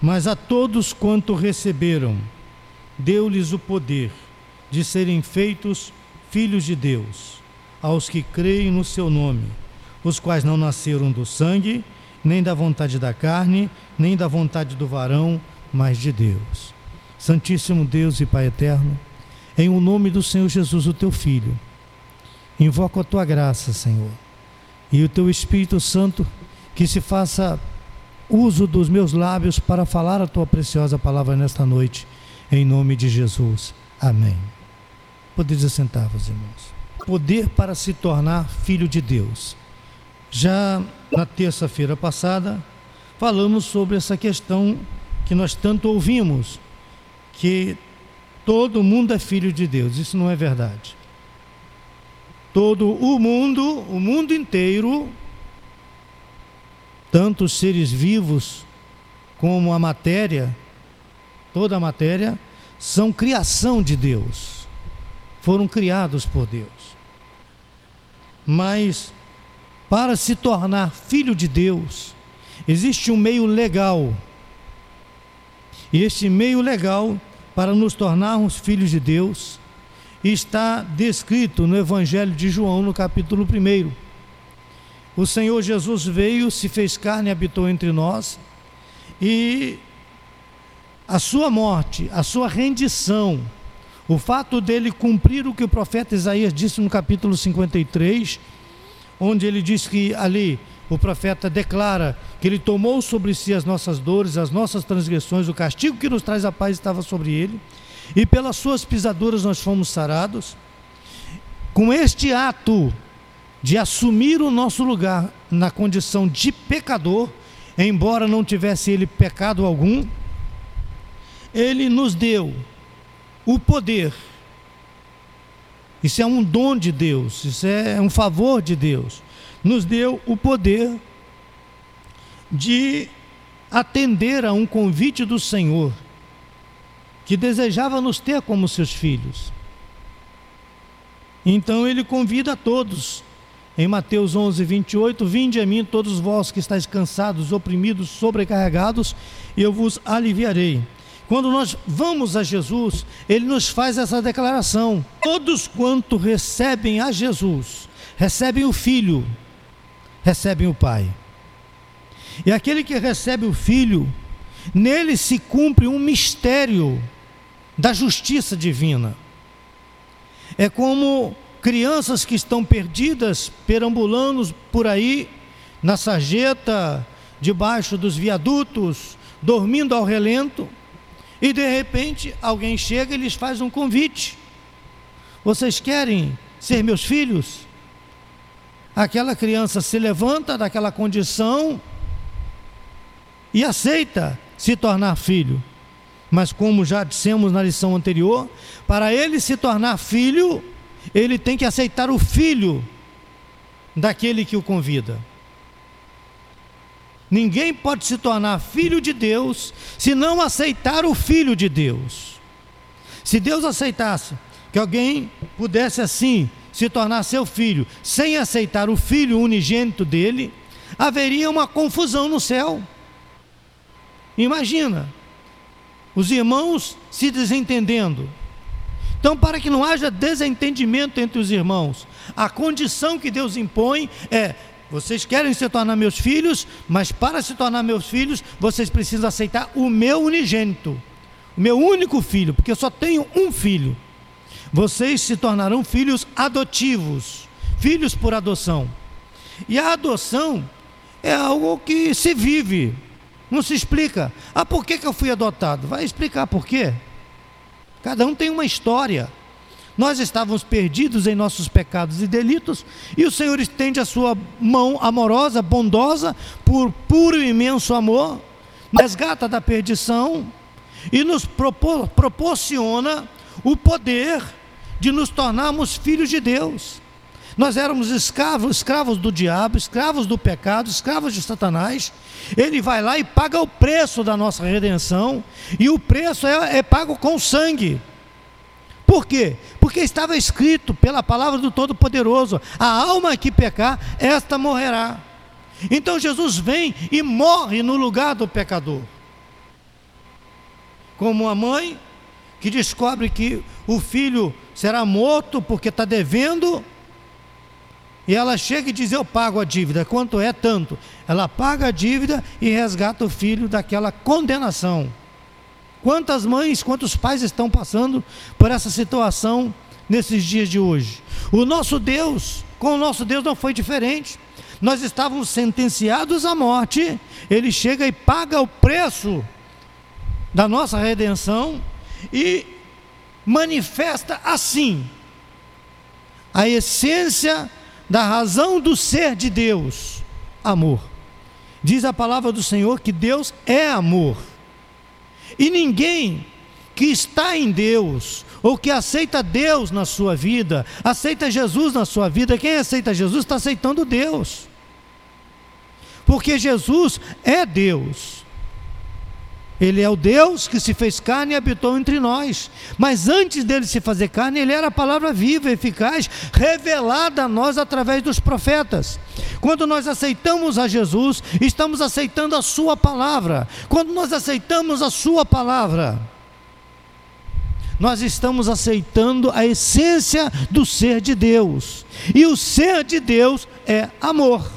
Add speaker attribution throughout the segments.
Speaker 1: Mas a todos quanto receberam, deu-lhes o poder de serem feitos filhos de Deus, aos que creem no seu nome, os quais não nasceram do sangue, nem da vontade da carne, nem da vontade do varão, mas de Deus. Santíssimo Deus e Pai eterno, em o nome do Senhor Jesus, o teu Filho, invoco a tua graça, Senhor, e o teu Espírito Santo que se faça uso dos meus lábios para falar a tua preciosa palavra nesta noite, em nome de Jesus. Amém. Podeis assentar-vos, irmãos. Poder para se tornar filho de Deus. Já na terça-feira passada, falamos sobre essa questão que nós tanto ouvimos, que todo mundo é filho de Deus. Isso não é verdade. Todo o mundo, o mundo inteiro, tanto os seres vivos como a matéria, toda a matéria, são criação de Deus. Foram criados por Deus. Mas para se tornar filho de Deus, existe um meio legal. E este meio legal para nos tornarmos filhos de Deus está descrito no Evangelho de João, no capítulo 1. O Senhor Jesus veio, se fez carne e habitou entre nós, e a sua morte, a sua rendição, o fato dele cumprir o que o profeta Isaías disse no capítulo 53, onde ele diz que ali o profeta declara que ele tomou sobre si as nossas dores, as nossas transgressões, o castigo que nos traz a paz estava sobre ele, e pelas suas pisaduras nós fomos sarados. Com este ato de assumir o nosso lugar na condição de pecador, embora não tivesse ele pecado algum, ele nos deu o poder isso é um dom de Deus, isso é um favor de Deus. Nos deu o poder de atender a um convite do Senhor, que desejava nos ter como seus filhos. Então ele convida a todos, em Mateus 11, 28, Vinde a mim todos vós que estáis cansados, oprimidos, sobrecarregados, e eu vos aliviarei. Quando nós vamos a Jesus, ele nos faz essa declaração: todos quanto recebem a Jesus, recebem o Filho, recebem o Pai. E aquele que recebe o Filho, nele se cumpre um mistério da justiça divina. É como crianças que estão perdidas, perambulando por aí, na sarjeta, debaixo dos viadutos, dormindo ao relento, e de repente alguém chega e lhes faz um convite. Vocês querem ser meus filhos? Aquela criança se levanta daquela condição e aceita se tornar filho. Mas, como já dissemos na lição anterior, para ele se tornar filho, ele tem que aceitar o filho daquele que o convida. Ninguém pode se tornar filho de Deus se não aceitar o filho de Deus. Se Deus aceitasse que alguém pudesse assim se tornar seu filho, sem aceitar o filho unigênito dele, haveria uma confusão no céu. Imagina, os irmãos se desentendendo. Então, para que não haja desentendimento entre os irmãos, a condição que Deus impõe é vocês querem se tornar meus filhos, mas para se tornar meus filhos, vocês precisam aceitar o meu unigênito, o meu único filho, porque eu só tenho um filho. Vocês se tornarão filhos adotivos, filhos por adoção. E a adoção é algo que se vive, não se explica. Ah, por que, que eu fui adotado? Vai explicar por quê. Cada um tem uma história. Nós estávamos perdidos em nossos pecados e delitos, e o Senhor estende a sua mão amorosa, bondosa, por puro e imenso amor, resgata da perdição e nos propor, proporciona o poder de nos tornarmos filhos de Deus. Nós éramos escravos, escravos do diabo, escravos do pecado, escravos de Satanás. Ele vai lá e paga o preço da nossa redenção, e o preço é, é pago com sangue. Por quê? Porque estava escrito pela palavra do Todo-Poderoso: a alma que pecar, esta morrerá. Então Jesus vem e morre no lugar do pecador. como a mãe que descobre que o filho será morto porque está devendo, e ela chega e diz: Eu pago a dívida, quanto é tanto? Ela paga a dívida e resgata o filho daquela condenação. Quantas mães, quantos pais estão passando por essa situação nesses dias de hoje? O nosso Deus, com o nosso Deus não foi diferente. Nós estávamos sentenciados à morte, ele chega e paga o preço da nossa redenção e manifesta assim a essência da razão do ser de Deus: amor. Diz a palavra do Senhor que Deus é amor. E ninguém que está em Deus, ou que aceita Deus na sua vida, aceita Jesus na sua vida, quem aceita Jesus está aceitando Deus. Porque Jesus é Deus. Ele é o Deus que se fez carne e habitou entre nós. Mas antes dele se fazer carne, ele era a palavra viva, eficaz, revelada a nós através dos profetas. Quando nós aceitamos a Jesus, estamos aceitando a Sua palavra. Quando nós aceitamos a Sua palavra, nós estamos aceitando a essência do ser de Deus. E o ser de Deus é amor.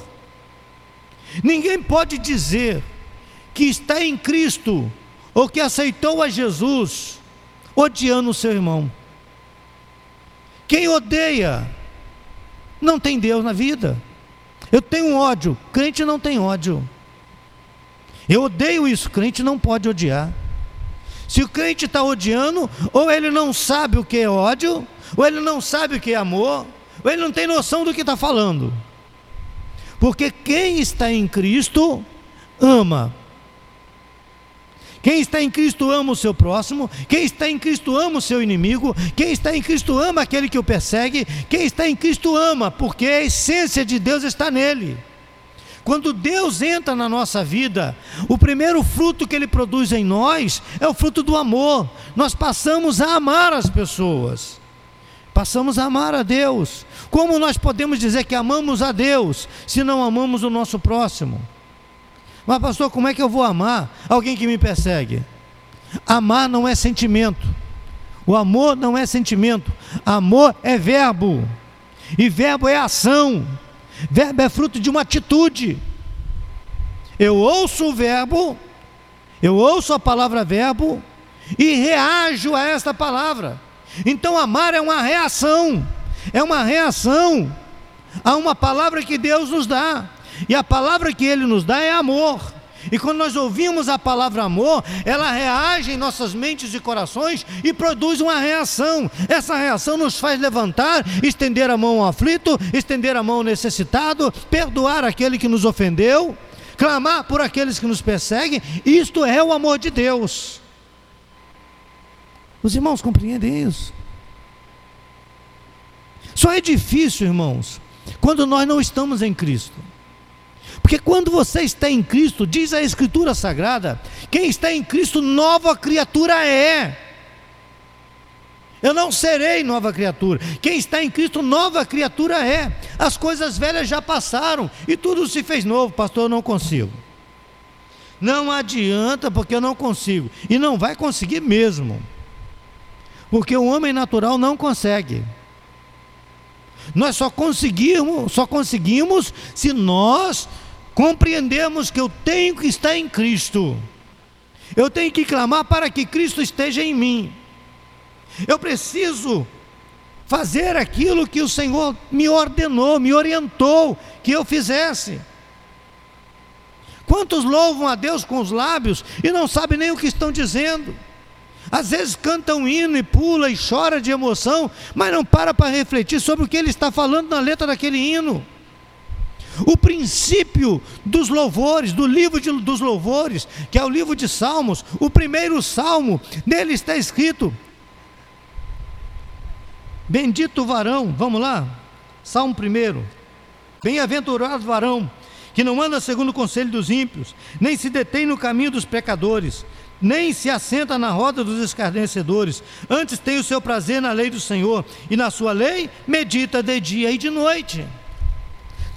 Speaker 1: Ninguém pode dizer que está em Cristo ou que aceitou a Jesus odiando o seu irmão. Quem odeia não tem Deus na vida. Eu tenho ódio, crente não tem ódio. Eu odeio isso, crente não pode odiar. Se o crente está odiando, ou ele não sabe o que é ódio, ou ele não sabe o que é amor, ou ele não tem noção do que está falando. Porque quem está em Cristo ama. Quem está em Cristo ama o seu próximo, quem está em Cristo ama o seu inimigo, quem está em Cristo ama aquele que o persegue, quem está em Cristo ama, porque a essência de Deus está nele. Quando Deus entra na nossa vida, o primeiro fruto que Ele produz em nós é o fruto do amor. Nós passamos a amar as pessoas, passamos a amar a Deus. Como nós podemos dizer que amamos a Deus se não amamos o nosso próximo? Mas, pastor, como é que eu vou amar alguém que me persegue? Amar não é sentimento. O amor não é sentimento. Amor é verbo. E verbo é ação. Verbo é fruto de uma atitude. Eu ouço o verbo, eu ouço a palavra verbo e reajo a esta palavra. Então, amar é uma reação. É uma reação a uma palavra que Deus nos dá. E a palavra que Ele nos dá é amor. E quando nós ouvimos a palavra amor, ela reage em nossas mentes e corações e produz uma reação. Essa reação nos faz levantar, estender a mão ao aflito, estender a mão ao necessitado, perdoar aquele que nos ofendeu, clamar por aqueles que nos perseguem. Isto é o amor de Deus. Os irmãos compreendem isso? Só é difícil, irmãos, quando nós não estamos em Cristo. Porque quando você está em Cristo, diz a Escritura Sagrada, quem está em Cristo, nova criatura é. Eu não serei nova criatura. Quem está em Cristo, nova criatura é. As coisas velhas já passaram e tudo se fez novo. Pastor, eu não consigo. Não adianta, porque eu não consigo. E não vai conseguir mesmo. Porque o homem natural não consegue. Nós só conseguimos, só conseguimos se nós compreendermos que eu tenho que estar em Cristo. Eu tenho que clamar para que Cristo esteja em mim. Eu preciso fazer aquilo que o Senhor me ordenou, me orientou que eu fizesse. Quantos louvam a Deus com os lábios e não sabem nem o que estão dizendo? Às vezes canta um hino e pula e chora de emoção, mas não para para refletir sobre o que ele está falando na letra daquele hino. O princípio dos louvores, do livro de, dos louvores, que é o livro de Salmos, o primeiro salmo, nele está escrito: Bendito o varão, vamos lá, Salmo primeiro. Bem-aventurado varão, que não anda segundo o conselho dos ímpios, nem se detém no caminho dos pecadores, nem se assenta na roda dos escarnecedores, antes tem o seu prazer na lei do Senhor, e na sua lei medita de dia e de noite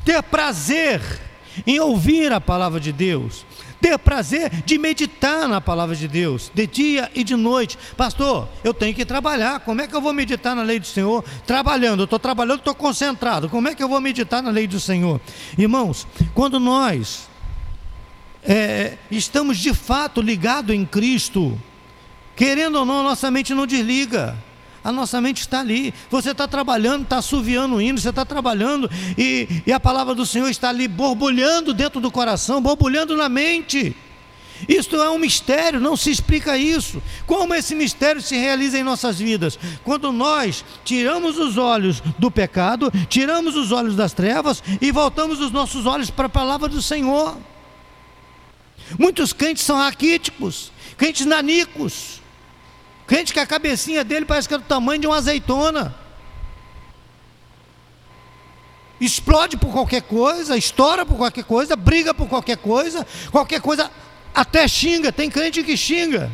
Speaker 1: ter prazer em ouvir a palavra de Deus, ter prazer de meditar na palavra de Deus, de dia e de noite. Pastor, eu tenho que trabalhar. Como é que eu vou meditar na lei do Senhor? Trabalhando, eu estou trabalhando, estou concentrado. Como é que eu vou meditar na lei do Senhor? Irmãos, quando nós é, estamos de fato ligados em Cristo, querendo ou não, a nossa mente não desliga a nossa mente está ali. Você está trabalhando, está assoviando o hino, você está trabalhando e, e a palavra do Senhor está ali borbulhando dentro do coração, borbulhando na mente. Isto é um mistério, não se explica isso. Como esse mistério se realiza em nossas vidas? Quando nós tiramos os olhos do pecado, tiramos os olhos das trevas e voltamos os nossos olhos para a palavra do Senhor. Muitos crentes são raquíticos, crentes nanicos, Crente que a cabecinha dele parece que é do tamanho de uma azeitona. Explode por qualquer coisa, estoura por qualquer coisa, briga por qualquer coisa, qualquer coisa até xinga. Tem crente que xinga.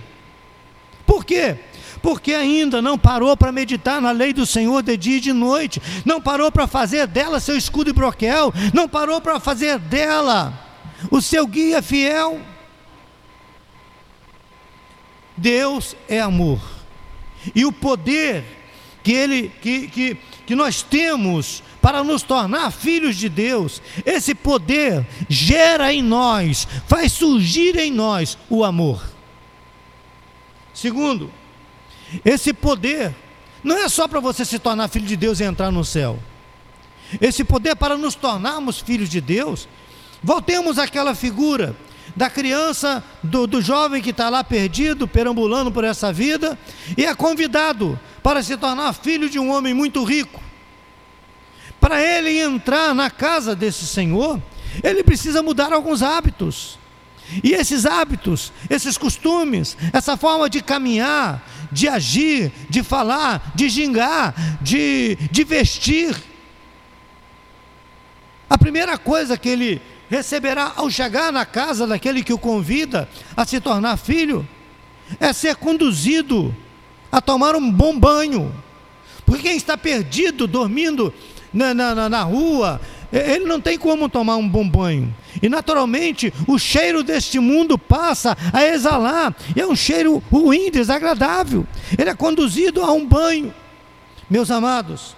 Speaker 1: Por quê? Porque ainda não parou para meditar na lei do Senhor de dia e de noite, não parou para fazer dela seu escudo e broquel, não parou para fazer dela o seu guia fiel. Deus é amor. E o poder que, ele, que, que, que nós temos para nos tornar filhos de Deus, esse poder gera em nós, faz surgir em nós o amor. Segundo, esse poder não é só para você se tornar filho de Deus e entrar no céu. Esse poder para nos tornarmos filhos de Deus, voltemos àquela figura da criança, do, do jovem que está lá perdido, perambulando por essa vida, e é convidado para se tornar filho de um homem muito rico. Para ele entrar na casa desse Senhor, ele precisa mudar alguns hábitos. E esses hábitos, esses costumes, essa forma de caminhar, de agir, de falar, de gingar, de, de vestir. A primeira coisa que ele receberá ao chegar na casa daquele que o convida a se tornar filho, é ser conduzido a tomar um bom banho. Porque quem está perdido, dormindo na, na, na rua, ele não tem como tomar um bom banho. E naturalmente o cheiro deste mundo passa a exalar, e é um cheiro ruim, desagradável. Ele é conduzido a um banho. Meus amados,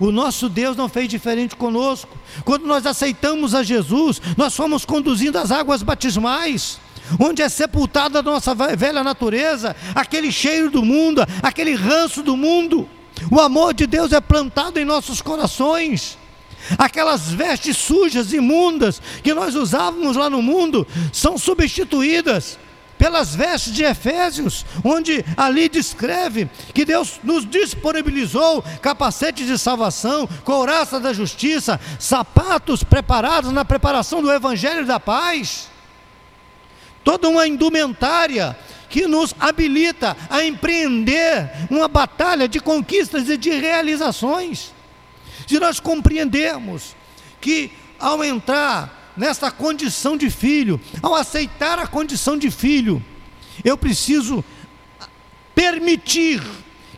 Speaker 1: o nosso Deus não fez diferente conosco. Quando nós aceitamos a Jesus, nós fomos conduzindo as águas batismais onde é sepultada a nossa velha natureza, aquele cheiro do mundo, aquele ranço do mundo. O amor de Deus é plantado em nossos corações. Aquelas vestes sujas, imundas, que nós usávamos lá no mundo, são substituídas pelas vestes de Efésios, onde ali descreve que Deus nos disponibilizou capacetes de salvação, couraça da justiça, sapatos preparados na preparação do evangelho da paz. Toda uma indumentária que nos habilita a empreender uma batalha de conquistas e de realizações. Se nós compreendermos que ao entrar nessa condição de filho, ao aceitar a condição de filho, eu preciso permitir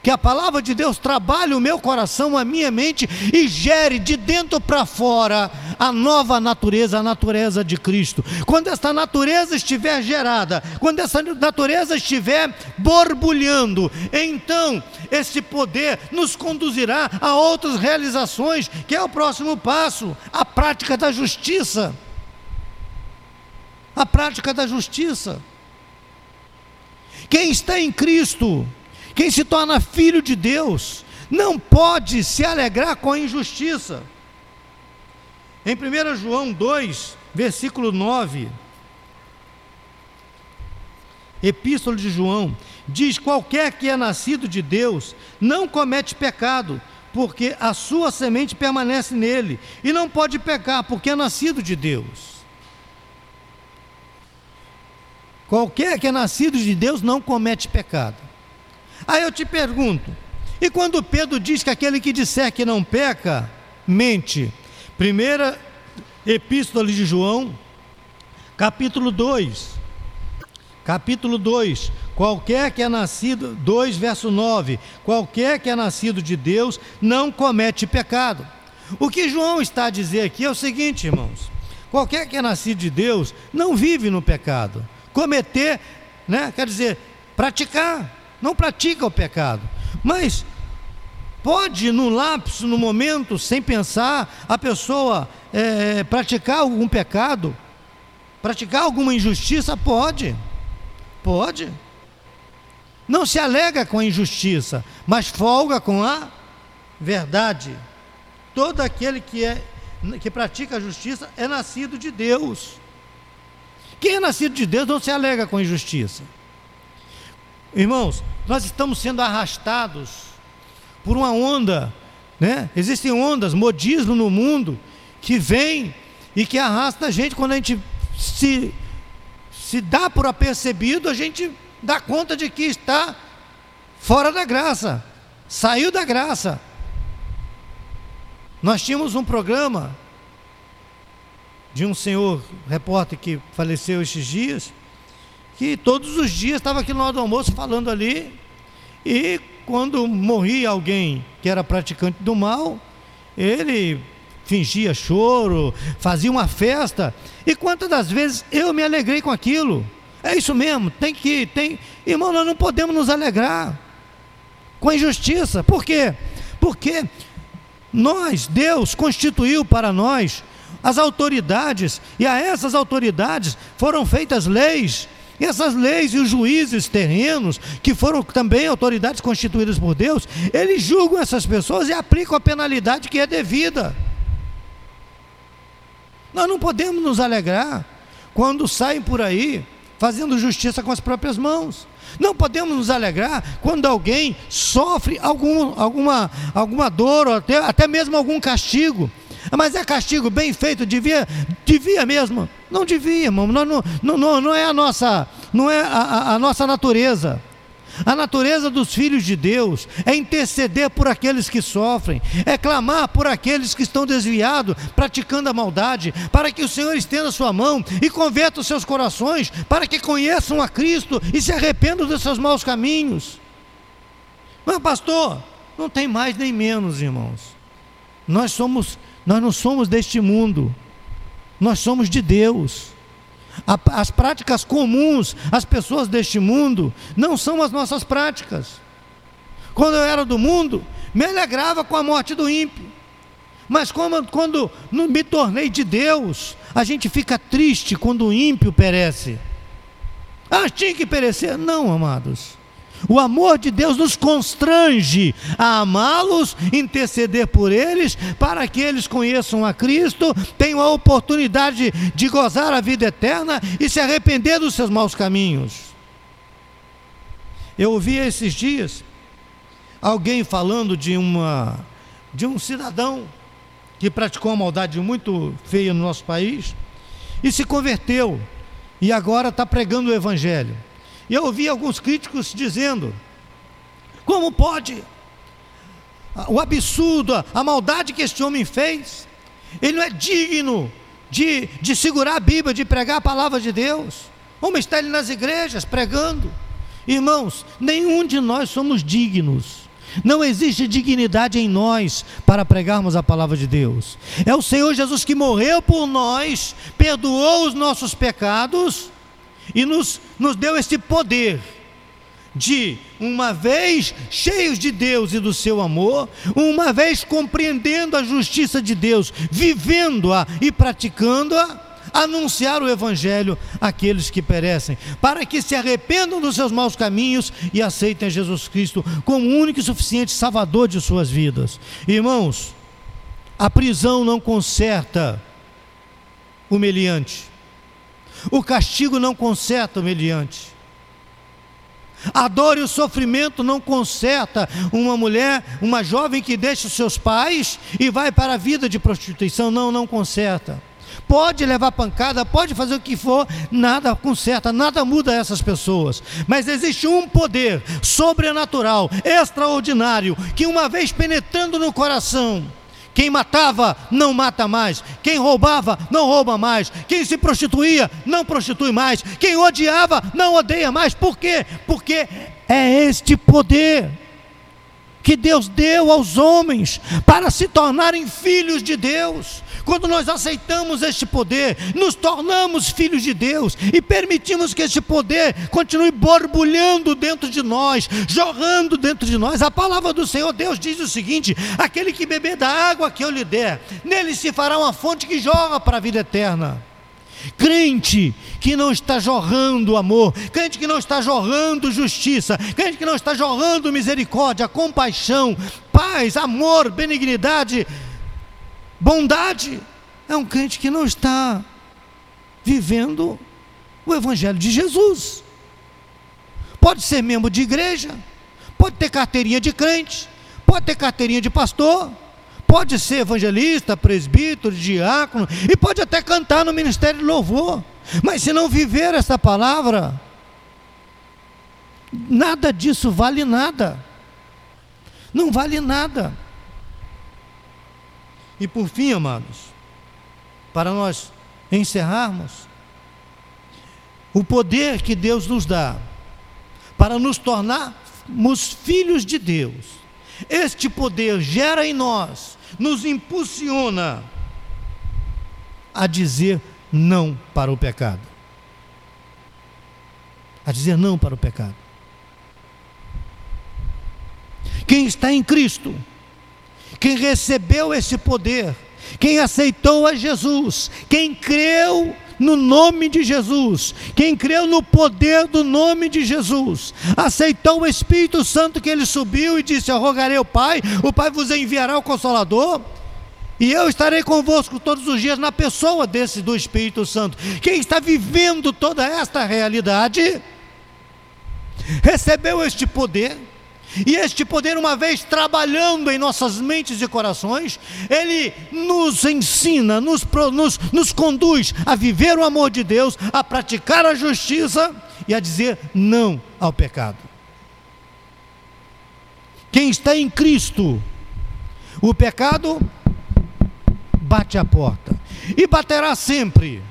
Speaker 1: que a palavra de Deus trabalhe o meu coração, a minha mente e gere de dentro para fora a nova natureza, a natureza de Cristo. Quando essa natureza estiver gerada, quando essa natureza estiver borbulhando, então esse poder nos conduzirá a outras realizações, que é o próximo passo, a prática da justiça. A prática da justiça. Quem está em Cristo, quem se torna filho de Deus, não pode se alegrar com a injustiça. Em 1 João 2, versículo 9, Epístola de João, diz: Qualquer que é nascido de Deus não comete pecado, porque a sua semente permanece nele, e não pode pecar, porque é nascido de Deus. Qualquer que é nascido de Deus não comete pecado. Aí eu te pergunto: e quando Pedro diz que aquele que disser que não peca, mente? Primeira Epístola de João, capítulo 2. Capítulo 2: Qualquer que é nascido, 2 verso 9: Qualquer que é nascido de Deus não comete pecado. O que João está a dizer aqui é o seguinte, irmãos: qualquer que é nascido de Deus não vive no pecado. Cometer, né, quer dizer, praticar, não pratica o pecado. Mas pode, no lapso, no momento, sem pensar, a pessoa é, praticar algum pecado, praticar alguma injustiça? Pode, pode. Não se alega com a injustiça, mas folga com a verdade. Todo aquele que, é, que pratica a justiça é nascido de Deus. Quem é nascido de Deus não se alega com a injustiça. Irmãos, nós estamos sendo arrastados por uma onda, né? Existem ondas, modismo no mundo que vem e que arrasta a gente quando a gente se se dá por apercebido, a gente dá conta de que está fora da graça, saiu da graça. Nós tínhamos um programa de um senhor repórter que faleceu estes dias, que todos os dias estava aqui no lado do almoço falando ali, e quando morria alguém que era praticante do mal, ele fingia choro, fazia uma festa, e quantas das vezes eu me alegrei com aquilo? É isso mesmo, tem que, tem. Irmão, nós não podemos nos alegrar com a injustiça. Por quê? Porque nós, Deus, constituiu para nós as autoridades, e a essas autoridades foram feitas leis. E essas leis e os juízes terrenos, que foram também autoridades constituídas por Deus, eles julgam essas pessoas e aplicam a penalidade que é devida. Nós não podemos nos alegrar quando saem por aí fazendo justiça com as próprias mãos. Não podemos nos alegrar quando alguém sofre algum, alguma, alguma dor, ou até, até mesmo algum castigo. Mas é castigo bem feito, devia, devia mesmo. Não devia, irmão. Não, não, não, não é a nossa, não é a, a nossa natureza. A natureza dos filhos de Deus é interceder por aqueles que sofrem, é clamar por aqueles que estão desviados, praticando a maldade, para que o Senhor estenda a sua mão e converta os seus corações, para que conheçam a Cristo e se arrependam dos seus maus caminhos. Mas, pastor, não tem mais nem menos, irmãos. Nós somos, nós não somos deste mundo. Nós somos de Deus. As práticas comuns às pessoas deste mundo não são as nossas práticas. Quando eu era do mundo, me alegrava com a morte do ímpio. Mas como, quando me tornei de Deus, a gente fica triste quando o ímpio perece. Ah, tinha que perecer? Não, amados. O amor de Deus nos constrange a amá-los, interceder por eles, para que eles conheçam a Cristo, tenham a oportunidade de gozar a vida eterna e se arrepender dos seus maus caminhos. Eu ouvi esses dias alguém falando de uma de um cidadão que praticou uma maldade muito feia no nosso país e se converteu e agora está pregando o evangelho. E eu ouvi alguns críticos dizendo: como pode? O absurdo, a maldade que este homem fez, ele não é digno de, de segurar a Bíblia, de pregar a palavra de Deus. Como está ele nas igrejas pregando? Irmãos, nenhum de nós somos dignos. Não existe dignidade em nós para pregarmos a palavra de Deus. É o Senhor Jesus que morreu por nós, perdoou os nossos pecados e nos, nos deu esse poder de, uma vez cheios de Deus e do seu amor, uma vez compreendendo a justiça de Deus, vivendo-a e praticando-a, anunciar o Evangelho àqueles que perecem, para que se arrependam dos seus maus caminhos e aceitem Jesus Cristo como único e suficiente Salvador de suas vidas. Irmãos, a prisão não conserta o meliante. O castigo não conserta o humilhante. A dor e o sofrimento não conserta uma mulher, uma jovem que deixa os seus pais e vai para a vida de prostituição. Não, não conserta. Pode levar pancada, pode fazer o que for, nada conserta, nada muda essas pessoas. Mas existe um poder sobrenatural, extraordinário, que uma vez penetrando no coração, quem matava, não mata mais. Quem roubava, não rouba mais. Quem se prostituía, não prostitui mais. Quem odiava, não odeia mais. Por quê? Porque é este poder. que Deus deu aos homens para se tornarem filhos de Deus. Quando nós aceitamos este poder, nos tornamos filhos de Deus e permitimos que este poder continue borbulhando dentro de nós, jorrando dentro de nós. A palavra do Senhor Deus diz o seguinte: aquele que beber da água que eu lhe der, nele se fará uma fonte que jorra para a vida eterna. Crente que não está jorrando amor, crente que não está jorrando justiça, crente que não está jorrando misericórdia, compaixão, paz, amor, benignidade, bondade, é um crente que não está vivendo o Evangelho de Jesus. Pode ser membro de igreja, pode ter carteirinha de crente, pode ter carteirinha de pastor, pode ser evangelista, presbítero, diácono, e pode até cantar no ministério de louvor, mas se não viver essa palavra, nada disso vale nada. Não vale nada. E por fim, amados, para nós encerrarmos, o poder que Deus nos dá para nos tornarmos filhos de Deus, este poder gera em nós nos impulsiona a dizer não para o pecado. A dizer não para o pecado. Quem está em Cristo, quem recebeu esse poder, quem aceitou a Jesus, quem creu no nome de Jesus, quem creu no poder do nome de Jesus, aceitou o Espírito Santo que ele subiu e disse: Eu rogarei ao Pai, o Pai vos enviará o Consolador. E eu estarei convosco todos os dias na pessoa desse do Espírito Santo. Quem está vivendo toda esta realidade recebeu este poder e este poder, uma vez trabalhando em nossas mentes e corações, ele nos ensina, nos, nos, nos conduz a viver o amor de Deus, a praticar a justiça e a dizer não ao pecado. Quem está em Cristo, o pecado bate a porta e baterá sempre.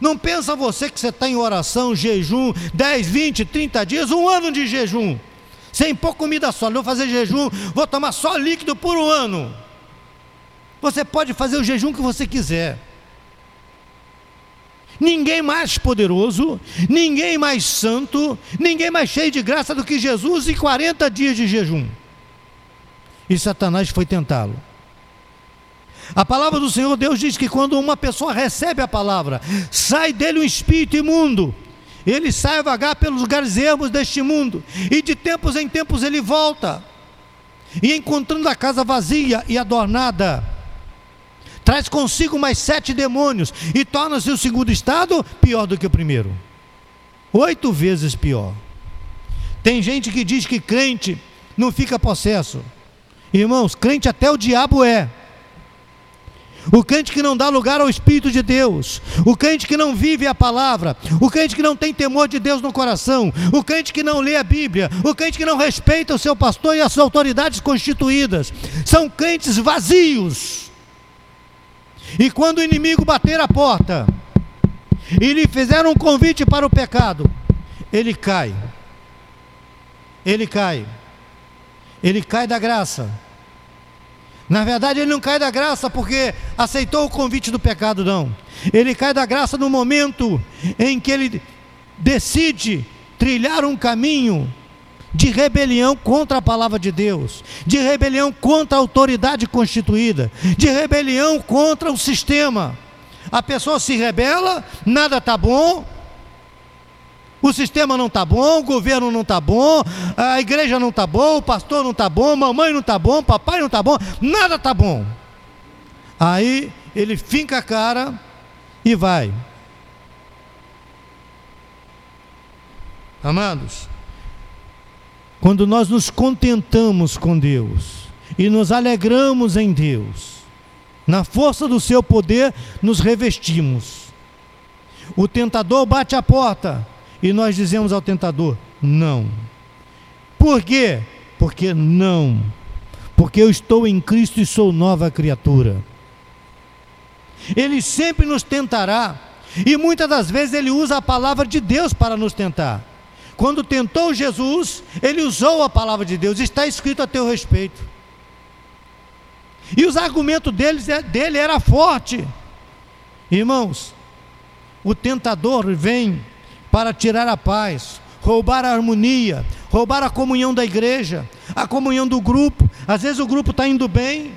Speaker 1: Não pensa você que você está em oração, jejum, 10, 20, 30 dias, um ano de jejum sem pôr comida só, vou fazer jejum, vou tomar só líquido por um ano. Você pode fazer o jejum que você quiser. Ninguém mais poderoso, ninguém mais santo, ninguém mais cheio de graça do que Jesus em 40 dias de jejum. E Satanás foi tentá-lo. A palavra do Senhor Deus diz que quando uma pessoa recebe a palavra, sai dele um espírito imundo, ele sai vagar pelos lugares ermos deste mundo, e de tempos em tempos ele volta, e encontrando a casa vazia e adornada, traz consigo mais sete demônios, e torna-se o segundo estado pior do que o primeiro oito vezes pior. Tem gente que diz que crente não fica possesso. Irmãos, crente até o diabo é. O crente que não dá lugar ao Espírito de Deus, o crente que não vive a palavra, o crente que não tem temor de Deus no coração, o crente que não lê a Bíblia, o crente que não respeita o seu pastor e as autoridades constituídas, são crentes vazios. E quando o inimigo bater a porta e lhe fizer um convite para o pecado, ele cai. Ele cai. Ele cai da graça na verdade, ele não cai da graça porque aceitou o convite do pecado, não. Ele cai da graça no momento em que ele decide trilhar um caminho de rebelião contra a palavra de Deus, de rebelião contra a autoridade constituída, de rebelião contra o sistema. A pessoa se rebela, nada está bom, o sistema não está bom, o governo não está bom, a igreja não está bom, o pastor não está bom, mamãe não está bom, papai não está bom, nada está bom. Aí ele finca a cara e vai. Amados, quando nós nos contentamos com Deus e nos alegramos em Deus, na força do seu poder nos revestimos. O tentador bate a porta, e nós dizemos ao tentador: não. Por quê? Porque não. Porque eu estou em Cristo e sou nova criatura. Ele sempre nos tentará, e muitas das vezes ele usa a palavra de Deus para nos tentar. quando tentou Jesus, ele usou a palavra de Deus, está escrito a teu respeito. E os argumentos deles, é, dele era forte. Irmãos, o tentador vem para tirar a paz, roubar a harmonia, roubar a comunhão da igreja, a comunhão do grupo. Às vezes o grupo está indo bem,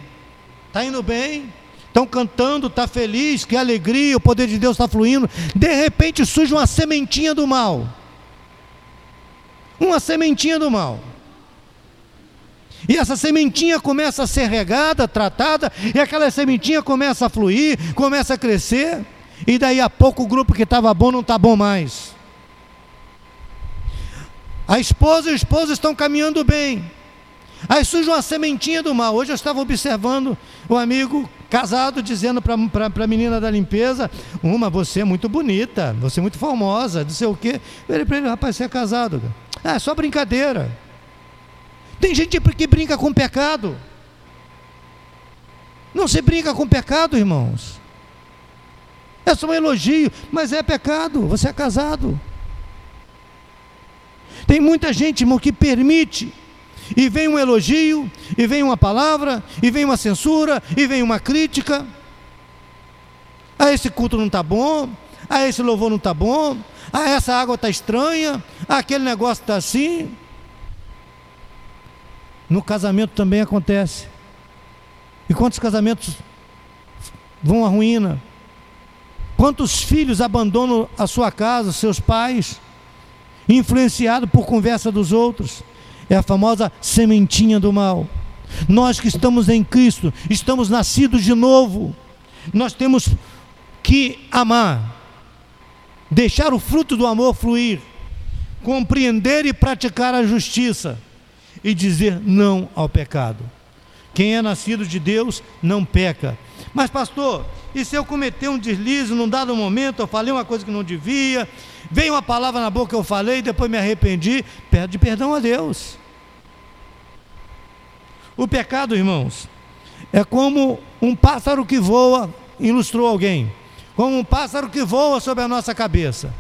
Speaker 1: está indo bem, estão cantando, está feliz, que alegria, o poder de Deus está fluindo. De repente surge uma sementinha do mal. Uma sementinha do mal. E essa sementinha começa a ser regada, tratada, e aquela sementinha começa a fluir, começa a crescer, e daí a pouco o grupo que estava bom não está bom mais. A esposa e o esposo estão caminhando bem. Aí surge uma sementinha do mal. Hoje eu estava observando um amigo casado dizendo para a menina da limpeza: Uma, você é muito bonita, você é muito formosa, não sei o quê. Falei para ele: Rapaz, você é casado. Ah, é só brincadeira. Tem gente que brinca com pecado. Não se brinca com pecado, irmãos. É só um elogio, mas é pecado. Você é casado. Tem muita gente, irmão, que permite. E vem um elogio, e vem uma palavra, e vem uma censura, e vem uma crítica. Ah, esse culto não está bom. Ah, esse louvor não está bom. Ah, essa água está estranha. Ah, aquele negócio está assim. No casamento também acontece. E quantos casamentos vão à ruína? Quantos filhos abandonam a sua casa, seus pais, influenciado por conversa dos outros? É a famosa sementinha do mal. Nós que estamos em Cristo, estamos nascidos de novo. Nós temos que amar, deixar o fruto do amor fluir, compreender e praticar a justiça e dizer não ao pecado. Quem é nascido de Deus não peca. Mas, pastor, e se eu cometer um deslize num dado momento, eu falei uma coisa que não devia, veio uma palavra na boca que eu falei, depois me arrependi, pede perdão a Deus. O pecado, irmãos, é como um pássaro que voa, ilustrou alguém, como um pássaro que voa sobre a nossa cabeça.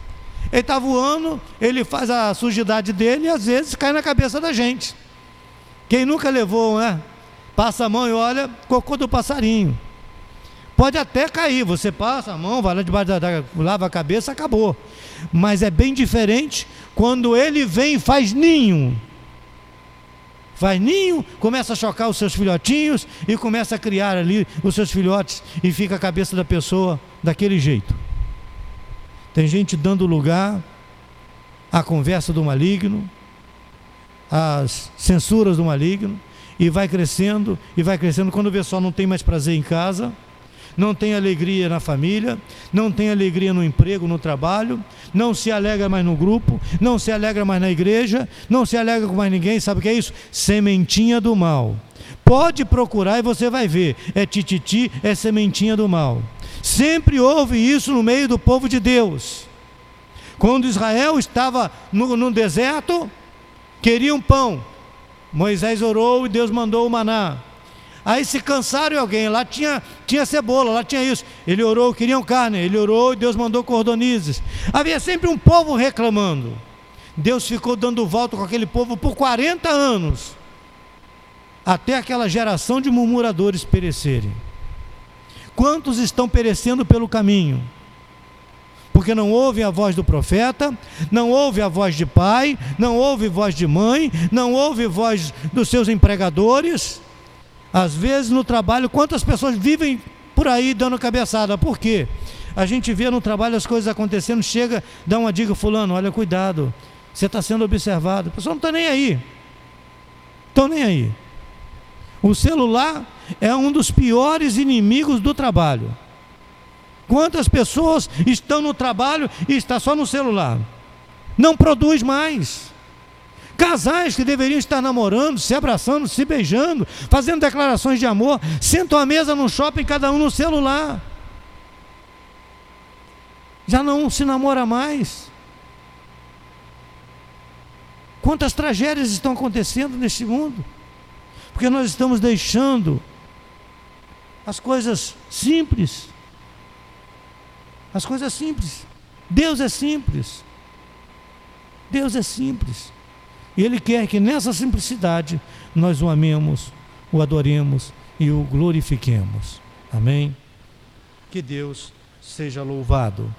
Speaker 1: Ele está voando, ele faz a sujidade dele e às vezes cai na cabeça da gente. Quem nunca levou, né? Passa a mão e olha, cocô do passarinho. Pode até cair, você passa a mão, vai lá debaixo da, da lava a cabeça, acabou. Mas é bem diferente quando ele vem e faz ninho. Faz ninho, começa a chocar os seus filhotinhos e começa a criar ali os seus filhotes e fica a cabeça da pessoa daquele jeito. Tem gente dando lugar à conversa do maligno, às censuras do maligno, e vai crescendo, e vai crescendo. Quando vê só não tem mais prazer em casa, não tem alegria na família, não tem alegria no emprego, no trabalho, não se alegra mais no grupo, não se alegra mais na igreja, não se alegra com mais ninguém, sabe o que é isso? Sementinha do mal. Pode procurar e você vai ver, é tititi, é sementinha do mal. Sempre houve isso no meio do povo de Deus. Quando Israel estava no, no deserto, queriam pão. Moisés orou e Deus mandou o maná. Aí se cansaram alguém, lá tinha, tinha cebola, lá tinha isso. Ele orou, queriam carne, ele orou e Deus mandou cordonizes. Havia sempre um povo reclamando. Deus ficou dando volta com aquele povo por 40 anos, até aquela geração de murmuradores perecerem. Quantos estão perecendo pelo caminho? Porque não ouvem a voz do profeta, não ouvem a voz de pai, não ouvem voz de mãe, não ouvem voz dos seus empregadores às vezes no trabalho, quantas pessoas vivem por aí dando cabeçada? Por quê? A gente vê no trabalho as coisas acontecendo, chega, dá uma dica, fulano, olha, cuidado, você está sendo observado. A pessoa não está nem aí. Estão nem aí. O celular é um dos piores inimigos do trabalho. Quantas pessoas estão no trabalho e está só no celular? Não produz mais. Casais que deveriam estar namorando, se abraçando, se beijando, fazendo declarações de amor, sentam à mesa no shopping, cada um no celular. Já não se namora mais. Quantas tragédias estão acontecendo neste mundo? Porque nós estamos deixando as coisas simples. As coisas simples. Deus é simples. Deus é simples. E Ele quer que nessa simplicidade nós o amemos, o adoremos e o glorifiquemos. Amém? Que Deus seja louvado.